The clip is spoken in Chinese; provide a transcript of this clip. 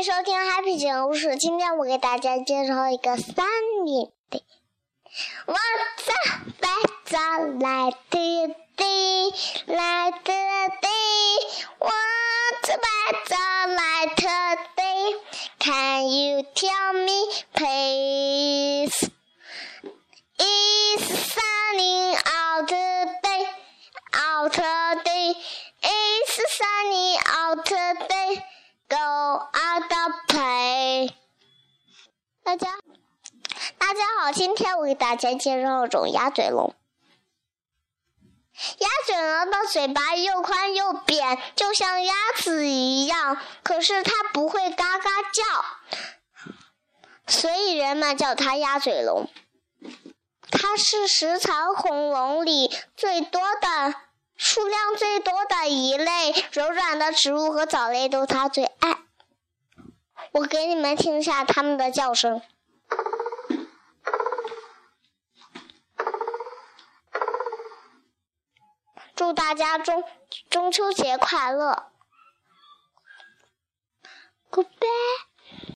迎收听 Happy 讲故事。今天我给大家介绍一个三年的。我早白早来的的来的的，我早白早来的的。Can you tell me please? Is sunny out day? Out day? Is sunny out day? Go out play。大家，大家好，今天我给大家介绍一种鸭嘴龙。鸭嘴龙的嘴巴又宽又扁，就像鸭子一样，可是它不会嘎嘎叫，所以人们叫它鸭嘴龙。它是食草恐龙里最多的、数量最多的一类，柔软的植物和藻类都它最爱。我给你们听一下它们的叫声。祝大家中中秋节快乐！Goodbye。